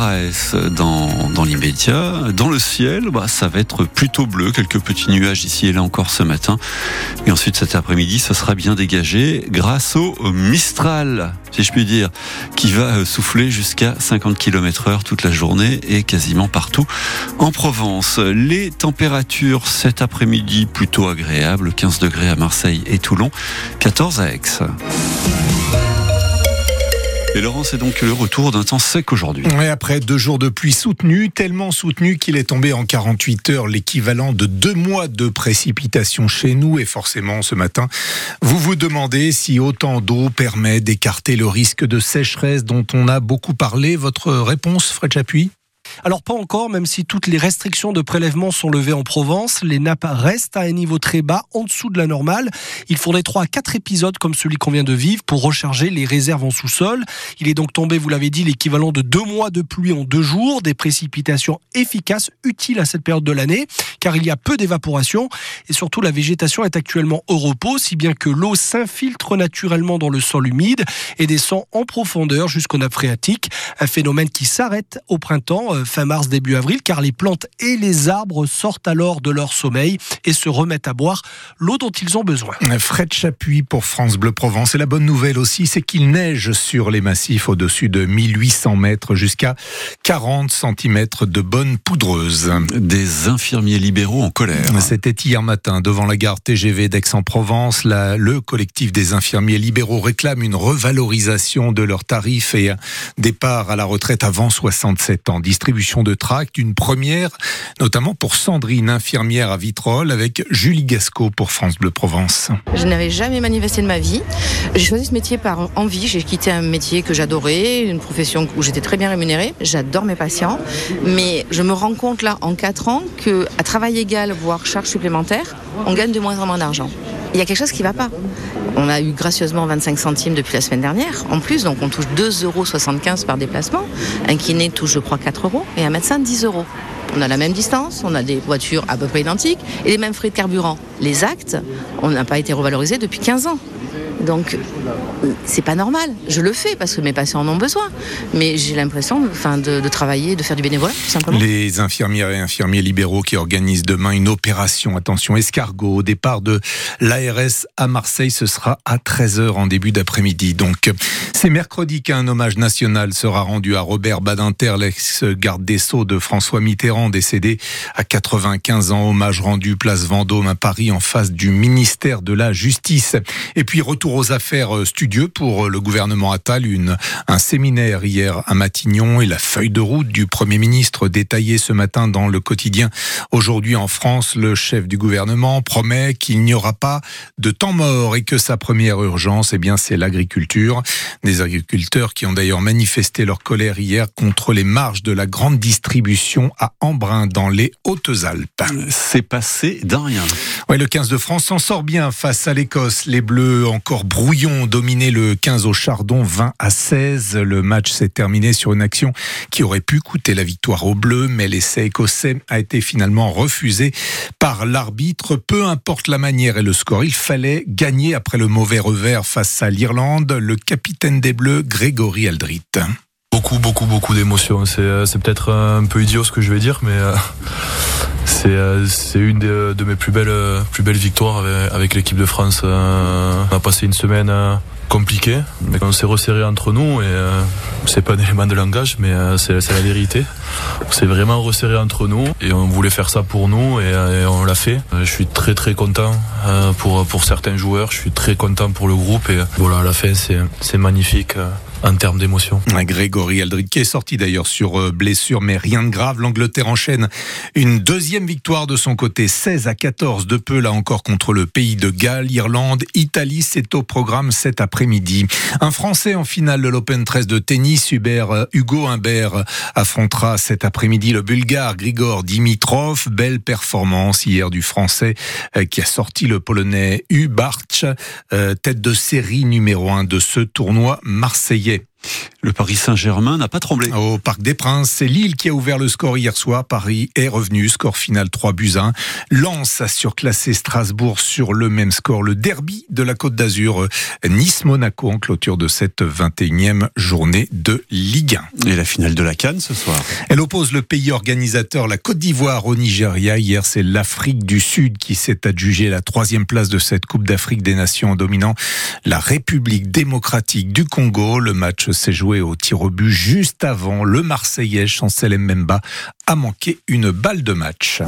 Dans, l'immédiat. Dans le ciel, bah, ça va être plutôt bleu, quelques petits nuages ici et là encore ce matin. Et ensuite cet après-midi, ce sera bien dégagé grâce au Mistral, si je puis dire, qui va souffler jusqu'à 50 km heure toute la journée et quasiment partout en Provence. Les températures cet après-midi plutôt agréables, 15 degrés à Marseille et Toulon, 14 à Aix. Et Laurent, c'est donc le retour d'un temps sec aujourd'hui. Après deux jours de pluie soutenue, tellement soutenue qu'il est tombé en 48 heures l'équivalent de deux mois de précipitations chez nous. Et forcément, ce matin, vous vous demandez si autant d'eau permet d'écarter le risque de sécheresse dont on a beaucoup parlé. Votre réponse, Fred Chapuis? Alors pas encore, même si toutes les restrictions de prélèvement sont levées en Provence, les nappes restent à un niveau très bas, en dessous de la normale. Il faudrait 3 à 4 épisodes comme celui qu'on vient de vivre pour recharger les réserves en sous-sol. Il est donc tombé, vous l'avez dit, l'équivalent de deux mois de pluie en deux jours, des précipitations efficaces, utiles à cette période de l'année, car il y a peu d'évaporation et surtout la végétation est actuellement au repos, si bien que l'eau s'infiltre naturellement dans le sol humide et descend en profondeur jusqu'au nappe phréatique, un phénomène qui s'arrête au printemps euh, fin mars, début avril, car les plantes et les arbres sortent alors de leur sommeil et se remettent à boire l'eau dont ils ont besoin. Fred Chapuis pour France Bleu Provence. Et la bonne nouvelle aussi, c'est qu'il neige sur les massifs au-dessus de 1800 mètres jusqu'à 40 cm de bonne poudreuse. Des infirmiers libéraux en colère. C'était hier matin devant la gare TGV d'Aix-en-Provence. Le collectif des infirmiers libéraux réclame une revalorisation de leurs tarifs et un départ à la retraite avant 67 ans distribution de tracts, une première, notamment pour Sandrine, infirmière à Vitrolles, avec Julie Gasco pour France Bleu Provence. Je n'avais jamais manifesté de ma vie. J'ai choisi ce métier par envie. J'ai quitté un métier que j'adorais, une profession où j'étais très bien rémunérée. J'adore mes patients, mais je me rends compte là, en 4 ans, que à travail égal, voire charge supplémentaire, on gagne de moins en moins d'argent il y a quelque chose qui ne va pas. On a eu gracieusement 25 centimes depuis la semaine dernière, en plus, donc on touche 2,75 euros par déplacement. Un kiné touche, je crois, 4 euros et un médecin 10 euros. On a la même distance, on a des voitures à peu près identiques et les mêmes frais de carburant. Les actes, on n'a pas été revalorisés depuis 15 ans. Donc, c'est pas normal. Je le fais parce que mes patients en ont besoin. Mais j'ai l'impression enfin, de, travailler, de faire du bénévolat, tout simplement. Les infirmières et infirmiers libéraux qui organisent demain une opération, attention, escargot, au départ de l'ARS à Marseille, ce sera à 13h en début d'après-midi. Donc, c'est mercredi qu'un hommage national sera rendu à Robert Badinter, l'ex-garde des Sceaux de François Mitterrand, décédé à 95 ans. Hommage rendu place Vendôme à Paris en face du ministère de la Justice. Et puis, retour aux affaires euh, studieux pour euh, le gouvernement Attal. Une, un séminaire hier à Matignon et la feuille de route du Premier ministre détaillée ce matin dans le quotidien. Aujourd'hui en France, le chef du gouvernement promet qu'il n'y aura pas de temps mort et que sa première urgence, eh bien, c'est l'agriculture. Des agriculteurs qui ont d'ailleurs manifesté leur colère hier contre les marges de la grande distribution à Embrun dans les Hautes-Alpes. C'est passé d'un rien. Ouais, le 15 de France s'en sort bien face à l'Écosse. Les Bleus encore brouillon, dominé le 15 au Chardon, 20 à 16. Le match s'est terminé sur une action qui aurait pu coûter la victoire aux Bleus, mais l'essai écossais a été finalement refusé par l'arbitre. Peu importe la manière et le score, il fallait gagner après le mauvais revers face à l'Irlande. Le capitaine des Bleus, Grégory Aldrit. Beaucoup, beaucoup, beaucoup d'émotions. C'est, euh, peut-être un peu idiot ce que je vais dire, mais euh, c'est une de, mes plus belles, euh, plus belles victoires avec, l'équipe de France. Euh, on a passé une semaine compliquée, mais on s'est resserré entre nous et c'est pas un élément de langage, mais c'est la vérité. On s'est vraiment resserré entre nous et on voulait faire ça pour nous et, on l'a fait. Je suis très très content pour, pour certains joueurs, je suis très content pour le groupe et voilà, à la fin c'est magnifique en termes d'émotion. Grégory Aldrit qui est sorti d'ailleurs sur euh, blessure, mais rien de grave. L'Angleterre enchaîne une deuxième victoire de son côté, 16 à 14 de peu là encore contre le pays de Galles, Irlande, Italie. C'est au programme cet après-midi. Un Français en finale de l'Open 13 de tennis, Hubert, euh, Hugo Humbert affrontera cet après-midi le Bulgare Grigor Dimitrov. Belle performance hier du Français euh, qui a sorti le Polonais Hubarch, tête de série numéro 1 de ce tournoi marseillais. bilgi. Le Paris Saint-Germain n'a pas tremblé. Au Parc des Princes, c'est Lille qui a ouvert le score hier soir. Paris est revenu, score final 3 buts 1. Lens a surclassé Strasbourg sur le même score. Le derby de la Côte d'Azur, Nice-Monaco en clôture de cette 21e journée de Ligue 1. Et la finale de la Cannes ce soir Elle oppose le pays organisateur, la Côte d'Ivoire, au Nigeria. Hier, c'est l'Afrique du Sud qui s'est adjugé la troisième place de cette Coupe d'Afrique des Nations en dominant la République démocratique du Congo. Le s'est joué au tir au but juste avant. Le Marseillais Chancel Mbemba a manqué une balle de match.